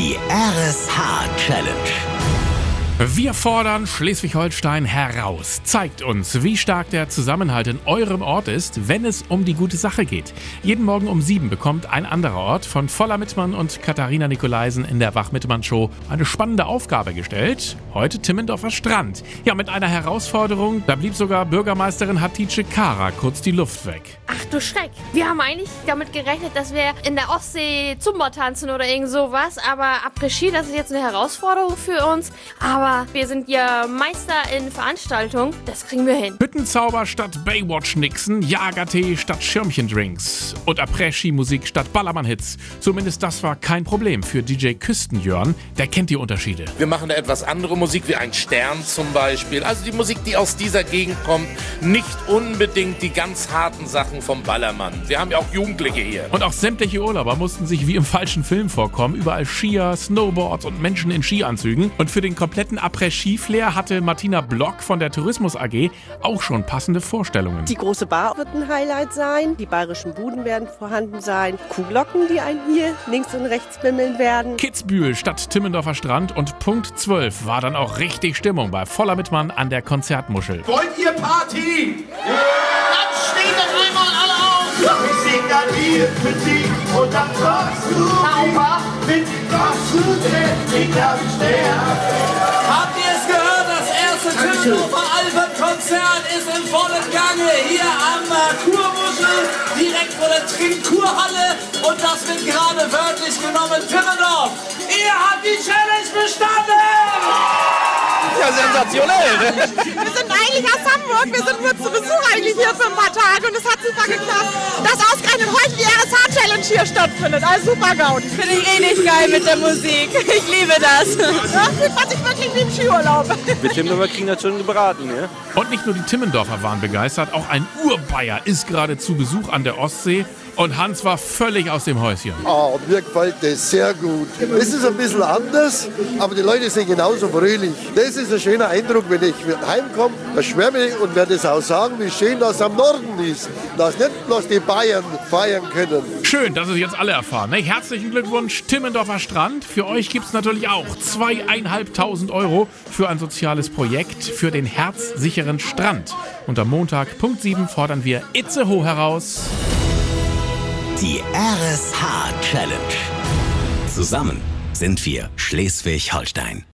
Die RSH-Challenge. Wir fordern Schleswig-Holstein heraus. Zeigt uns, wie stark der Zusammenhalt in eurem Ort ist, wenn es um die gute Sache geht. Jeden Morgen um sieben bekommt ein anderer Ort von Voller Mittmann und Katharina Nikolaisen in der Wach-Mittmann-Show eine spannende Aufgabe gestellt. Heute Timmendorfer Strand. Ja, mit einer Herausforderung, da blieb sogar Bürgermeisterin Hatice Kara kurz die Luft weg. Ach du Schreck. Wir haben eigentlich damit gerechnet, dass wir in der Ostsee Zumba tanzen oder irgend sowas. Aber Après-Ski, das ist jetzt eine Herausforderung für uns. Aber wir sind ja Meister in Veranstaltungen. Das kriegen wir hin. Hüttenzauber statt Baywatch-Nixen, Jagertee statt Schirmchendrinks und Après-Ski-Musik statt Ballermann-Hits. Zumindest das war kein Problem für DJ Küstenjörn. Der kennt die Unterschiede. Wir machen da etwas andere Musik, wie ein Stern zum Beispiel. Also die Musik, die aus dieser Gegend kommt. Nicht unbedingt die ganz harten Sachen vom Ballermann. Wir haben ja auch Jugendliche hier. Und auch sämtliche Urlauber mussten sich wie im falschen Film vorkommen. Überall Skier, Snowboards und Menschen in Skianzügen. Und für den kompletten Après-Ski-Flair hatte Martina Block von der Tourismus AG auch schon passende Vorstellungen. Die große Bar wird ein Highlight sein. Die bayerischen Buden werden vorhanden sein. Kuhglocken, die einen hier links und rechts bimmeln werden. Kitzbühel statt Timmendorfer Strand und Punkt 12 war dann auch richtig Stimmung bei Voller Mittmann an der Konzertmuschel. Wollt ihr Party? Ja! Dann steht doch einmal alle auf! Ich sing dann hier mit dir und dann sagst du Sauber mit dem Kosten, ich darf sterben. Erste Timmendorfer Alpenkonzert ist im vollen Gange hier am Kurmuschel, direkt vor der Trinkkurhalle und das wird gerade wörtlich genommen. Timmendorf, ihr habt die Challenge bestanden! Ja, sensationell. Ne? Wir sind eigentlich aus Hamburg. Wir sind nur zu Besuch eigentlich hier für ein paar Tage und es hat super geklappt, hier stattfindet. Also super Gaudi. Finde ich richtig geil mit der Musik. Ich liebe das. Ja, fühlt man sich wirklich wie im Skiurlaub. Wir Timmendorfer kriegen das schon gebraten, ja? Und nicht nur die Timmendorfer waren begeistert, auch ein Urbayer ist gerade zu Besuch an der Ostsee und Hans war völlig aus dem Häuschen. Oh, mir gefällt das sehr gut. Es ist ein bisschen anders, aber die Leute sind genauso fröhlich. Das ist ein schöner Eindruck, wenn ich heimkomme, da schwärme ich und werde es auch sagen, wie schön das am Norden ist. Dass nicht bloß die Bayern feiern können. Schön, dass es jetzt alle erfahren. Ne? Herzlichen Glückwunsch, Timmendorfer Strand. Für euch gibt es natürlich auch zweieinhalbtausend Euro für ein soziales Projekt für den herzsicheren Strand. Und am Montag, Punkt 7, fordern wir Itzehoe heraus. Die RSH-Challenge. Zusammen sind wir Schleswig-Holstein.